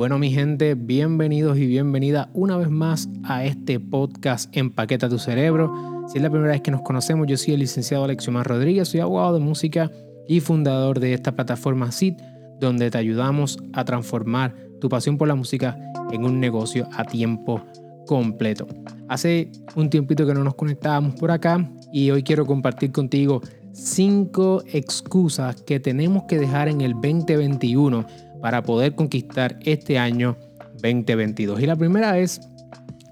Bueno, mi gente, bienvenidos y bienvenida una vez más a este podcast Empaqueta tu cerebro. Si es la primera vez que nos conocemos, yo soy el licenciado Alexiomar Rodríguez, soy abogado de música y fundador de esta plataforma CIT, donde te ayudamos a transformar tu pasión por la música en un negocio a tiempo completo. Hace un tiempito que no nos conectábamos por acá y hoy quiero compartir contigo cinco excusas que tenemos que dejar en el 2021 para poder conquistar este año 2022. Y la primera es,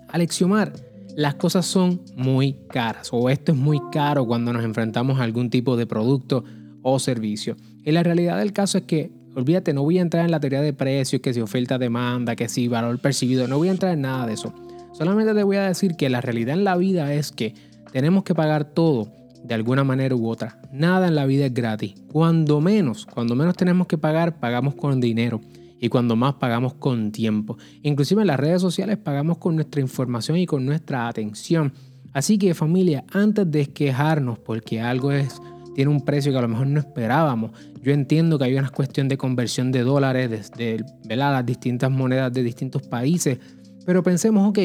Alexiomar, las cosas son muy caras o esto es muy caro cuando nos enfrentamos a algún tipo de producto o servicio. Y la realidad del caso es que, olvídate, no voy a entrar en la teoría de precios, que si oferta, demanda, que si valor percibido, no voy a entrar en nada de eso. Solamente te voy a decir que la realidad en la vida es que tenemos que pagar todo de alguna manera u otra. Nada en la vida es gratis. Cuando menos, cuando menos tenemos que pagar, pagamos con dinero. Y cuando más pagamos con tiempo. Inclusive en las redes sociales pagamos con nuestra información y con nuestra atención. Así que familia, antes de quejarnos porque algo es, tiene un precio que a lo mejor no esperábamos, yo entiendo que hay una cuestión de conversión de dólares de, las distintas monedas de distintos países, pero pensemos, ok,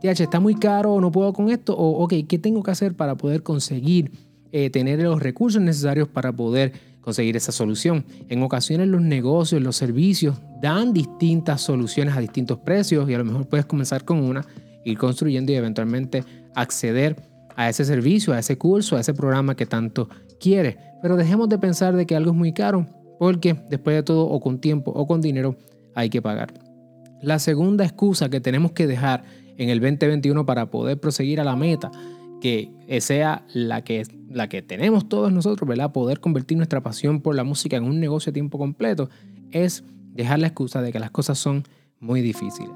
TH, está muy caro, no puedo con esto, o ok, ¿qué tengo que hacer para poder conseguir eh, tener los recursos necesarios para poder conseguir esa solución? En ocasiones los negocios, los servicios dan distintas soluciones a distintos precios y a lo mejor puedes comenzar con una, ir construyendo y eventualmente acceder a ese servicio, a ese curso, a ese programa que tanto quieres. Pero dejemos de pensar de que algo es muy caro, porque después de todo, o con tiempo o con dinero, hay que pagar. La segunda excusa que tenemos que dejar en el 2021 para poder proseguir a la meta que sea la que, la que tenemos todos nosotros, ¿verdad? Poder convertir nuestra pasión por la música en un negocio a tiempo completo, es dejar la excusa de que las cosas son muy difíciles.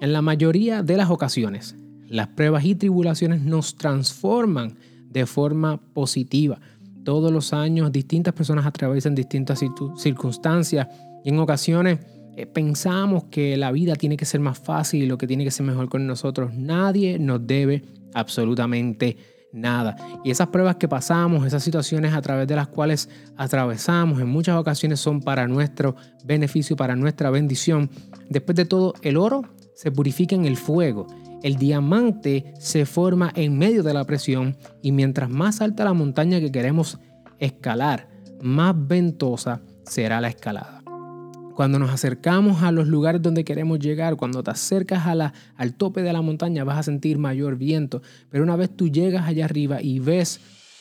En la mayoría de las ocasiones, las pruebas y tribulaciones nos transforman de forma positiva. Todos los años distintas personas atraviesan distintas circunstancias y en ocasiones eh, pensamos que la vida tiene que ser más fácil y lo que tiene que ser mejor con nosotros. Nadie nos debe absolutamente nada. Y esas pruebas que pasamos, esas situaciones a través de las cuales atravesamos, en muchas ocasiones son para nuestro beneficio, para nuestra bendición. Después de todo, el oro se purifica en el fuego. El diamante se forma en medio de la presión y mientras más alta la montaña que queremos escalar, más ventosa será la escalada. Cuando nos acercamos a los lugares donde queremos llegar, cuando te acercas a al tope de la montaña, vas a sentir mayor viento. Pero una vez tú llegas allá arriba y ves,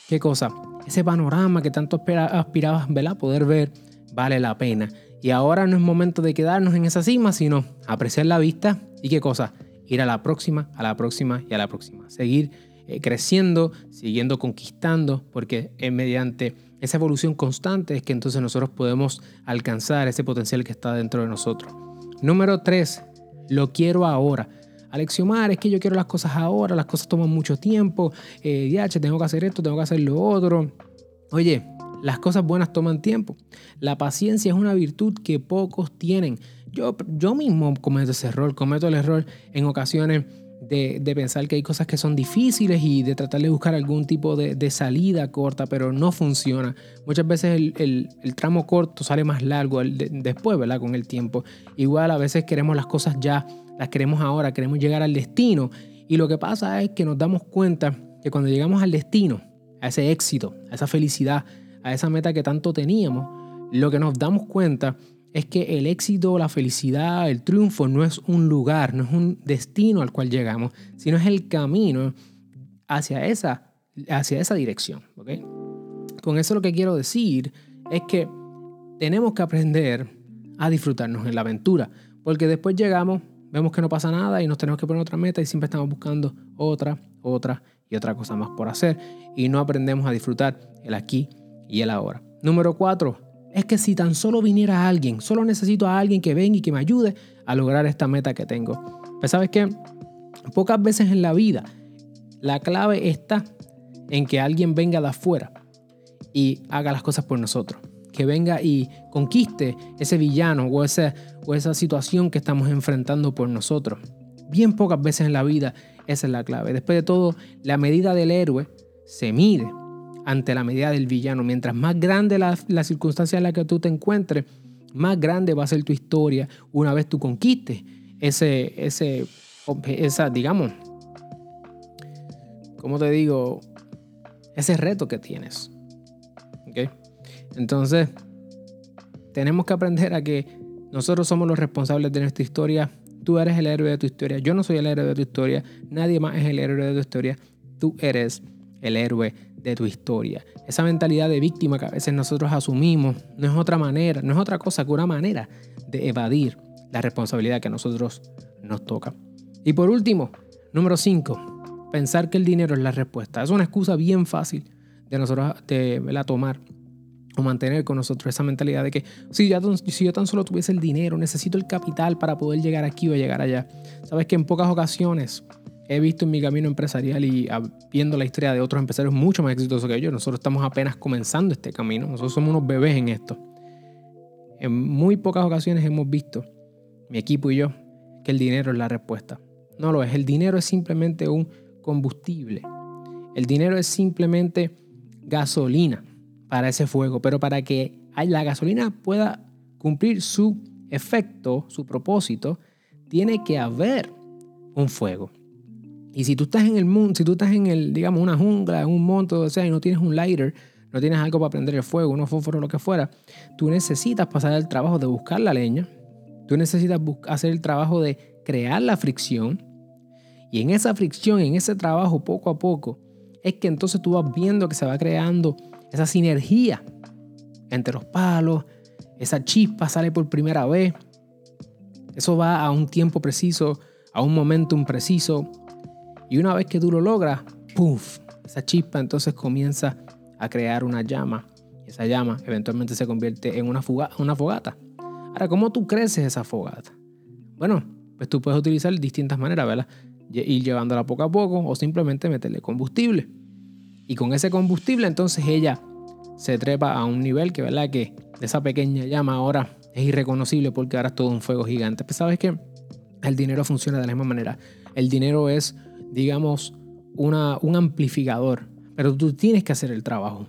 ¿qué cosa? Ese panorama que tanto aspirabas a poder ver, vale la pena. Y ahora no es momento de quedarnos en esa cima, sino apreciar la vista y qué cosa, ir a la próxima, a la próxima y a la próxima. Seguir eh, creciendo, siguiendo conquistando, porque es mediante esa evolución constante es que entonces nosotros podemos alcanzar ese potencial que está dentro de nosotros. Número 3, lo quiero ahora. Alexiomar, es que yo quiero las cosas ahora, las cosas toman mucho tiempo, eh, ya, tengo que hacer esto, tengo que hacer lo otro. Oye, las cosas buenas toman tiempo. La paciencia es una virtud que pocos tienen. Yo, yo mismo cometo ese error, cometo el error en ocasiones de, pensar que hay cosas que son difíciles y de tratar de buscar algún tipo de, salida corta, pero no funciona. Muchas veces el, tramo corto sale más largo después, ¿verdad? Con el tiempo. Igual a veces queremos las cosas ya, las queremos ahora, queremos llegar al destino. Y lo que pasa es que nos damos cuenta que cuando llegamos al destino, a ese éxito, a esa felicidad, a esa meta que tanto teníamos, lo que nos damos cuenta es que el éxito, la felicidad, el triunfo no es un lugar, no es un destino al cual llegamos, sino es el camino hacia esa, hacia esa dirección. Con eso lo que quiero decir es que tenemos que aprender a disfrutarnos en la aventura, porque después llegamos, vemos que no pasa nada y nos tenemos que poner otra meta y siempre estamos buscando otra, otra y otra cosa más por hacer y no aprendemos a disfrutar el aquí y el ahora. Número cuatro, es que si tan solo viniera alguien, solo necesito a alguien que venga y que me ayude a lograr esta meta que tengo. Pues sabes que pocas veces en la vida la clave está en que alguien venga de afuera y haga las cosas por nosotros. Que venga y conquiste ese villano o esa, o esa situación que estamos enfrentando por nosotros. Bien pocas veces en la vida esa es la clave. Después de todo, la medida del héroe se mide ante la medida del villano. Mientras más grande la, circunstancia en la que tú te encuentres, más grande va a ser tu historia una vez tú conquistes ese, ese, esa, digamos, ¿cómo te digo? Ese reto que tienes. ¿Ok? Entonces, tenemos que aprender a que nosotros somos los responsables de nuestra historia. Tú eres el héroe de tu historia. Yo no soy el héroe de tu historia. Nadie más es el héroe de tu historia. Tú eres el héroe de tu historia. Esa mentalidad de víctima que a veces nosotros asumimos no es otra manera, no es otra cosa que una manera de evadir la responsabilidad que a nosotros nos toca. Y por último, número 5, pensar que el dinero es la respuesta. Es una excusa bien fácil de nosotros de, tomar o mantener con nosotros esa mentalidad de que si, si yo tan solo tuviese el dinero, necesito el capital para poder llegar aquí o llegar allá. Sabes que en pocas ocasiones he visto en mi camino empresarial y viendo la historia de otros empresarios mucho más exitosos que yo, nosotros estamos apenas comenzando este camino, nosotros somos unos bebés en esto. En muy pocas ocasiones hemos visto, mi equipo y yo, que el dinero es la respuesta. No lo es, el dinero es simplemente un combustible. El dinero es simplemente gasolina para ese fuego, pero para que la gasolina pueda cumplir su efecto, su propósito, tiene que haber un fuego. Y si tú estás en el mundo, si tú estás en el, digamos, una jungla, en un monte, o sea, y no tienes un lighter, no tienes algo para prender el fuego, unos fósforos, lo que fuera, tú necesitas pasar el trabajo de buscar la leña, tú necesitas hacer el trabajo de crear la fricción, y en esa fricción, en ese trabajo, poco a poco, es que entonces tú vas viendo que se va creando esa sinergia entre los palos, esa chispa sale por primera vez, eso va a un tiempo preciso, a un momentum preciso, y una vez que tú lo logras, ¡puf! Esa chispa entonces comienza a crear una llama. Y esa llama eventualmente se convierte en una, una fogata. Ahora, ¿cómo tú creces esa fogata? Bueno, pues tú puedes utilizar distintas maneras, ¿verdad? Ir llevándola poco a poco o simplemente meterle combustible. Y con ese combustible entonces ella se trepa a un nivel que, ¿verdad? Que esa pequeña llama ahora es irreconocible porque ahora es todo un fuego gigante. Pues, sabes que el dinero funciona de la misma manera. El dinero es digamos, una, un amplificador, pero tú tienes que hacer el trabajo.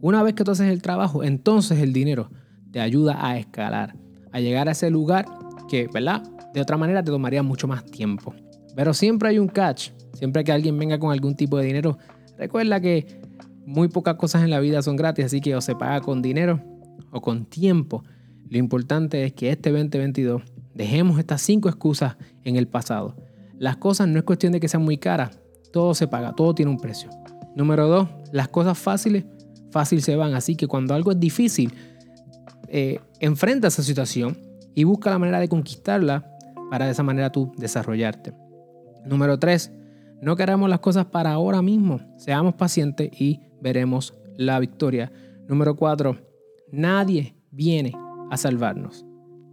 Una vez que tú haces el trabajo, entonces el dinero te ayuda a escalar, a llegar a ese lugar que, ¿verdad? De otra manera te tomaría mucho más tiempo. Pero siempre hay un catch. Siempre que alguien venga con algún tipo de dinero, recuerda que muy pocas cosas en la vida son gratis, así que o se paga con dinero o con tiempo. Lo importante es que este 2022 dejemos estas cinco excusas en el pasado las cosas no es cuestión de que sean muy caras, todo se paga, todo tiene un precio. Número dos, las cosas fáciles, fácil se van, así que cuando algo es difícil, eh, enfrenta esa situación y busca la manera de conquistarla para de esa manera tú desarrollarte. Número tres, no queramos las cosas para ahora mismo, seamos pacientes y veremos la victoria. Número cuatro, nadie viene a salvarnos.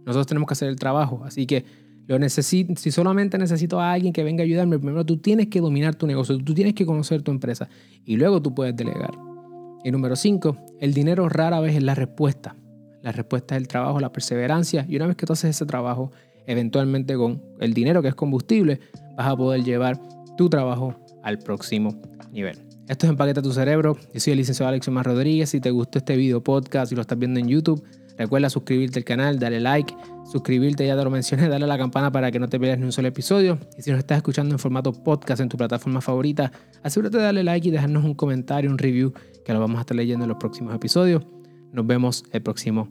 Nosotros tenemos que hacer el trabajo, así que si solamente necesito a alguien que venga a ayudarme, primero tú tienes que dominar tu negocio, tú tienes que conocer tu empresa y luego tú puedes delegar. Y número 5, el dinero rara vez es la respuesta. La respuesta es el trabajo, la perseverancia y una vez que tú haces ese trabajo, eventualmente con el dinero que es combustible, vas a poder llevar tu trabajo al próximo nivel. Esto es Empaqueta tu Cerebro. Yo soy el licenciado Alex Más Rodríguez. Si te gustó este video podcast y lo estás viendo en YouTube, Recuerda suscribirte al canal, darle like, suscribirte, ya te lo mencioné, darle a la campana para que no te pierdas ni un solo episodio. Y si nos estás escuchando en formato podcast en tu plataforma favorita, asegúrate de darle like y dejarnos un comentario, un review, que lo vamos a estar leyendo en los próximos episodios. Nos vemos el próximo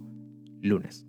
lunes.